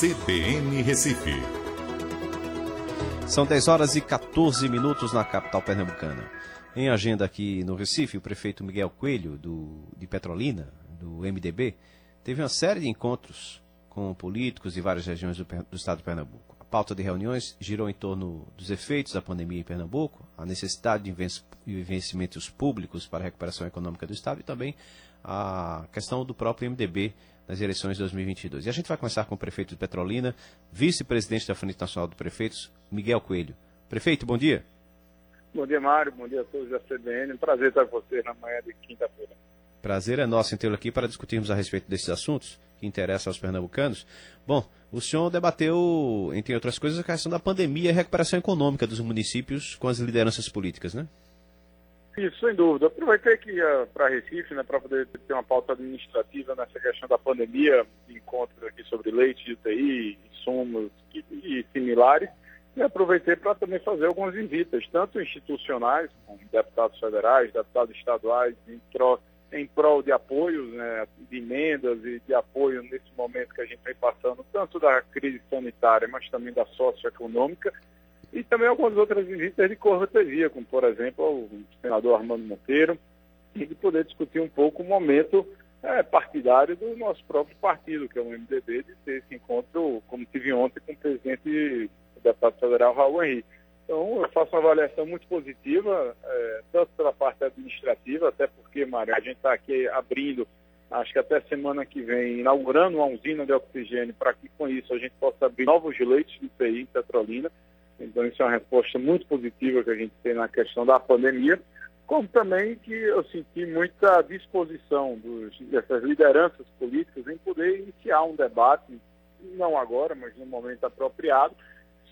CBN Recife. São 10 horas e 14 minutos na capital pernambucana. Em agenda aqui no Recife, o prefeito Miguel Coelho, do, de Petrolina, do MDB, teve uma série de encontros com políticos de várias regiões do, do estado de Pernambuco. Pauta de reuniões girou em torno dos efeitos da pandemia em Pernambuco, a necessidade de investimentos públicos para a recuperação econômica do estado e também a questão do próprio MDB nas eleições de 2022. E a gente vai começar com o prefeito de Petrolina, vice-presidente da Frente Nacional de Prefeitos, Miguel Coelho. Prefeito, bom dia. Bom dia, Mário. Bom dia a todos da CBN. Um prazer estar com vocês na manhã de quinta-feira. Prazer é nosso em tê-lo aqui para discutirmos a respeito desses assuntos que interessam aos pernambucanos. Bom, o senhor debateu, entre outras coisas, a questão da pandemia e a recuperação econômica dos municípios com as lideranças políticas, né? Isso, sem dúvida. Aproveitei que ia para Recife, né, para poder ter uma pauta administrativa nessa questão da pandemia, encontros aqui sobre leite UTI, insumos e, e similares, e aproveitei para também fazer algumas visitas, tanto institucionais, com deputados federais, deputados estaduais, em, tro, em prol de apoios, né, de emendas e de apoio nesse momento que a gente vem passando, tanto da crise sanitária, mas também da socioeconômica, e também algumas outras visitas de cortesia, como por exemplo o senador Armando Monteiro, e de poder discutir um pouco o momento é, partidário do nosso próprio partido, que é o MDB, de ter esse encontro, como tive ontem com o presidente do deputado federal Raul Henrique. Então, eu faço uma avaliação muito positiva, é, tanto pela parte administrativa, até porque, Mário, a gente está aqui abrindo, acho que até semana que vem, inaugurando uma usina de oxigênio para que com isso a gente possa abrir novos leitos de UTI em Petrolina. Então, isso é uma resposta muito positiva que a gente tem na questão da pandemia, como também que eu senti muita disposição dos, dessas lideranças políticas em poder iniciar um debate, não agora, mas no momento apropriado,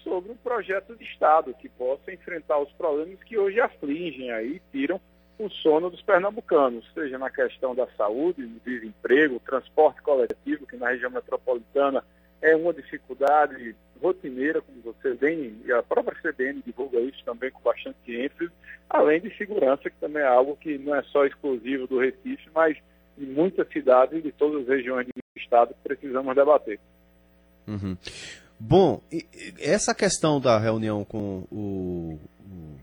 sobre um projeto de Estado que possa enfrentar os problemas que hoje afligem aí, tiram o sono dos pernambucanos, seja na questão da saúde, do desemprego, transporte coletivo, que na região metropolitana é uma dificuldade rotineira, como você bem, e a própria CBN divulga isso também com bastante ênfase, além de segurança, que também é algo que não é só exclusivo do Recife, mas de muitas cidades de todas as regiões do estado que precisamos debater. Uhum. Bom, essa questão da reunião com o,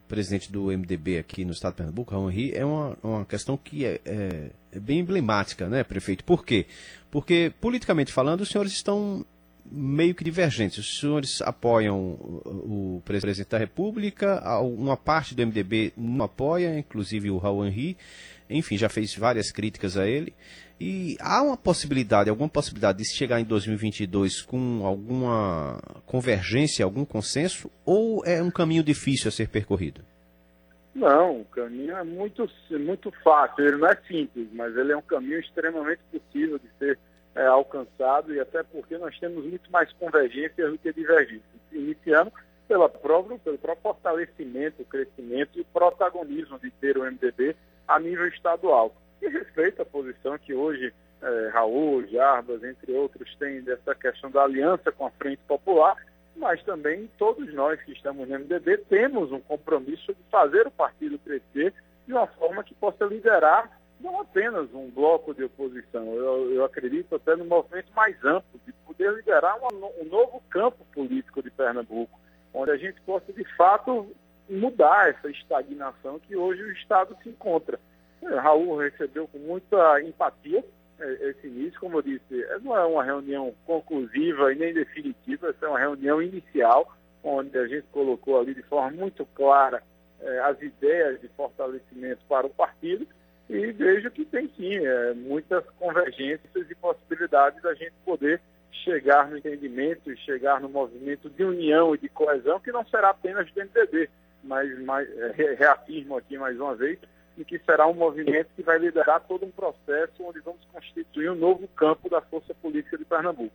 presidente do MDB aqui no estado de Pernambuco, Raul Henri, é uma, uma questão que é, é, é bem emblemática, né, prefeito? Por quê? Porque, politicamente falando, os senhores estão meio que divergentes. Os senhores apoiam o, presidente da República, uma parte do MDB não apoia, inclusive o Raul Henri, enfim, já fez várias críticas a ele. E há uma possibilidade, alguma possibilidade de se chegar em 2022 com alguma convergência, algum consenso, ou é um caminho difícil a ser percorrido? Não, o caminho é muito, muito fácil, ele não é simples, mas ele é um caminho extremamente possível de ser é, alcançado e até porque nós temos muito mais convergências do que divergências. Iniciando pela próprio, pelo próprio fortalecimento, crescimento e protagonismo de ter o MDB a nível estadual. E respeito à posição que hoje é, Raul, Jarbas, entre outros, têm dessa questão da aliança com a Frente Popular, mas também todos nós que estamos no MDB temos um compromisso de fazer o partido crescer de uma forma que possa liderar não apenas um bloco de oposição, eu, eu acredito até no movimento mais amplo, de poder liderar uma, um novo campo político de Pernambuco, onde a gente possa, de fato, mudar essa estagnação que hoje o Estado se encontra. Raul recebeu com muita empatia é, esse início, como eu disse, é, não é uma reunião conclusiva e nem definitiva, essa é uma reunião inicial, onde a gente colocou ali de forma muito clara as ideias de fortalecimento para o partido. E vejo que tem sim é, muitas convergências e possibilidades da gente poder chegar no entendimento e chegar no movimento de união e de coesão, que não será apenas do MDB, mas, mas reafirmo aqui mais uma vez, e que será um movimento que vai liderar todo um processo onde vamos constituir um novo campo da força política de Pernambuco.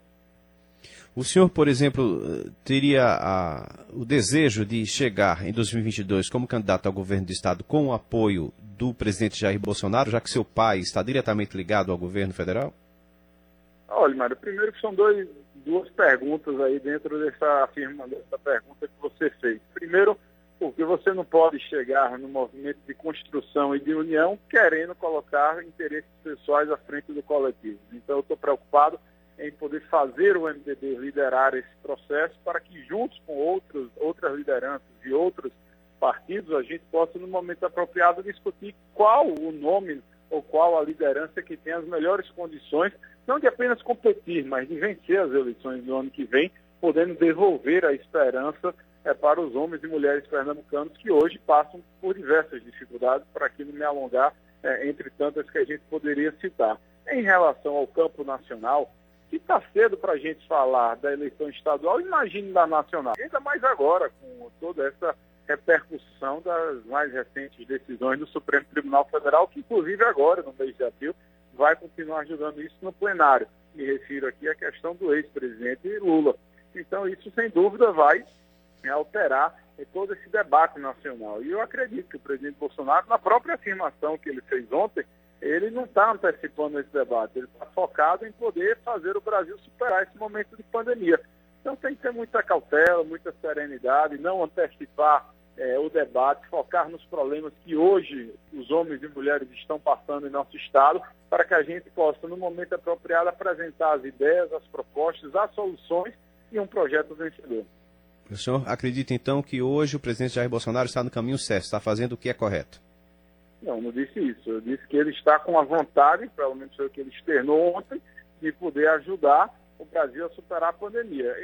O senhor, por exemplo, teria a, o desejo de chegar em 2022 como candidato ao governo do Estado com o apoio do presidente Jair Bolsonaro, já que seu pai está diretamente ligado ao governo federal? Olha, Mário, primeiro que são dois, duas perguntas aí dentro dessa, afirma, dessa pergunta que você fez. Primeiro, porque você não pode chegar no movimento de construção e de união querendo colocar interesses pessoais à frente do coletivo. Então, eu estou preocupado em poder fazer o MDB liderar esse processo para que, juntos com outros, outras lideranças e outros partidos, a gente possa, no momento apropriado, discutir qual o nome ou qual a liderança que tem as melhores condições, não de apenas competir, mas de vencer as eleições do ano que vem, podendo devolver a esperança é, para os homens e mulheres pernambucanos que hoje passam por diversas dificuldades, para aqui não me alongar, é, entre tantas que a gente poderia citar. Em relação ao campo nacional, que está cedo para a gente falar da eleição estadual, imagine da nacional. Ainda mais agora, com toda essa repercussão das mais recentes decisões do Supremo Tribunal Federal, que inclusive agora, no mês de abril, vai continuar ajudando isso no plenário. Me refiro aqui à questão do ex-presidente Lula. Então, isso sem dúvida vai alterar todo esse debate nacional. E eu acredito que o presidente Bolsonaro, na própria afirmação que ele fez ontem, ele não está antecipando esse debate, ele está focado em poder fazer o Brasil superar esse momento de pandemia. Então tem que ter muita cautela, muita serenidade, não antecipar é, o debate, focar nos problemas que hoje os homens e mulheres estão passando em nosso Estado, para que a gente possa, no momento apropriado, apresentar as ideias, as propostas, as soluções e um projeto vencedor. O senhor acredita então que hoje o presidente Jair Bolsonaro está no caminho certo, está fazendo o que é correto? Não, não disse isso. Eu disse que ele está com a vontade, pelo menos foi o que ele externou ontem, de poder ajudar o Brasil a superar a pandemia.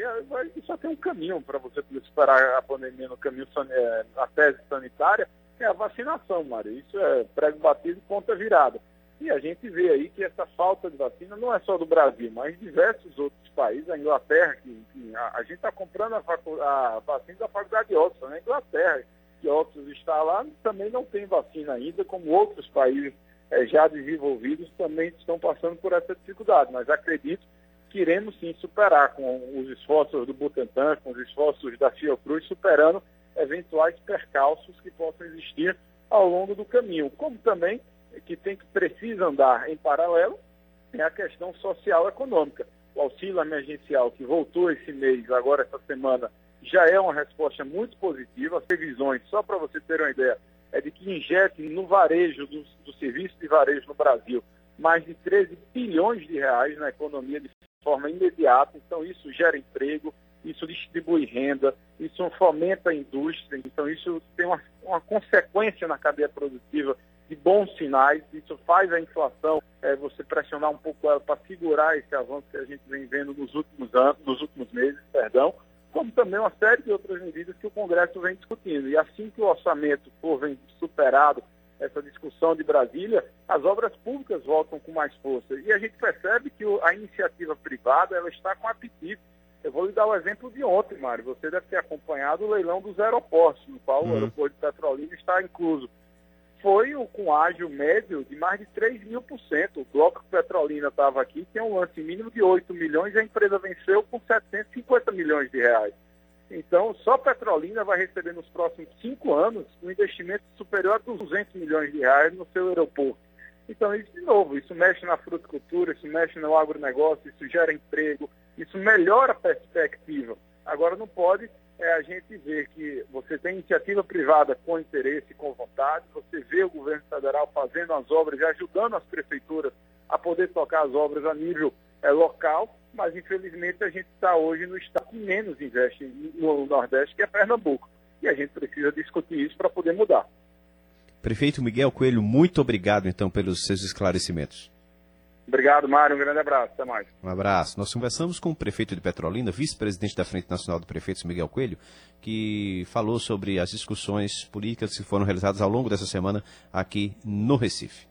E só tem um caminho para você poder superar a pandemia no caminho, é, na tese sanitária, é a vacinação, Mário. Isso é prego batido e ponta virada. E a gente vê aí que essa falta de vacina não é só do Brasil, mas diversos outros países, a Inglaterra, que a, a, gente está comprando a, a, vacina da faculdade de Oxford, na Inglaterra, que Oxford está lá, também não tem vacina ainda, como outros países é, já desenvolvidos também estão passando por essa dificuldade. Mas acredito que iremos sim superar com os esforços do Butantan, com os esforços da Fiocruz, superando eventuais percalços que possam existir ao longo do caminho, como também que tem que precisa andar em paralelo é a questão social econômica. O auxílio emergencial que voltou esse mês, agora essa semana, já é uma resposta muito positiva. As previsões, só para você ter uma ideia, é de que injete no varejo, do, do serviço de varejo no Brasil, mais de 13 bilhões de reais na economia de forma imediata. Então, isso gera emprego, isso distribui renda, isso fomenta a indústria. Então, isso tem uma, uma consequência na cadeia produtiva de bons sinais. Isso faz a inflação, é, você pressionar um pouco ela para segurar esse avanço que a gente vem vendo nos últimos anos, nos últimos meses, perdão, como também uma série de outras medidas que o Congresso vem discutindo. E assim que o orçamento for superado, essa discussão de Brasília, as obras públicas voltam com mais força. E a gente percebe que a iniciativa privada ela está com apetite. Eu vou lhe dar o exemplo de ontem, Mário. Você deve ter acompanhado o leilão dos aeroportos, no qual uhum. o aeroporto de Petrolina está incluso foi com ágio médio de mais de 3 mil por cento. O bloco Petrolina estava aqui, tem um lance mínimo de 8 milhões e a empresa venceu com 750 milhões de reais. Então, só Petrolina vai receber nos próximos cinco anos um investimento superior a 200 milhões de reais no seu aeroporto. Então, isso, de novo, isso mexe na fruticultura, isso mexe no agronegócio, isso gera emprego, isso melhora a perspectiva. Agora, não pode é a gente ver que você tem iniciativa privada com interesse, com vontade, você vê o governo federal fazendo as obras e ajudando as prefeituras a poder tocar as obras a nível é, local, mas infelizmente a gente está hoje no estado que menos investe no Nordeste, que é Pernambuco. E a gente precisa discutir isso para poder mudar. Prefeito Miguel Coelho, muito obrigado então pelos seus esclarecimentos. Obrigado, Mário. Um grande abraço. Até mais. Um abraço. Nós conversamos com o prefeito de Petrolina, vice-presidente da Frente Nacional de Prefeitos, Miguel Coelho, que falou sobre as discussões políticas que foram realizadas ao longo dessa semana aqui no Recife.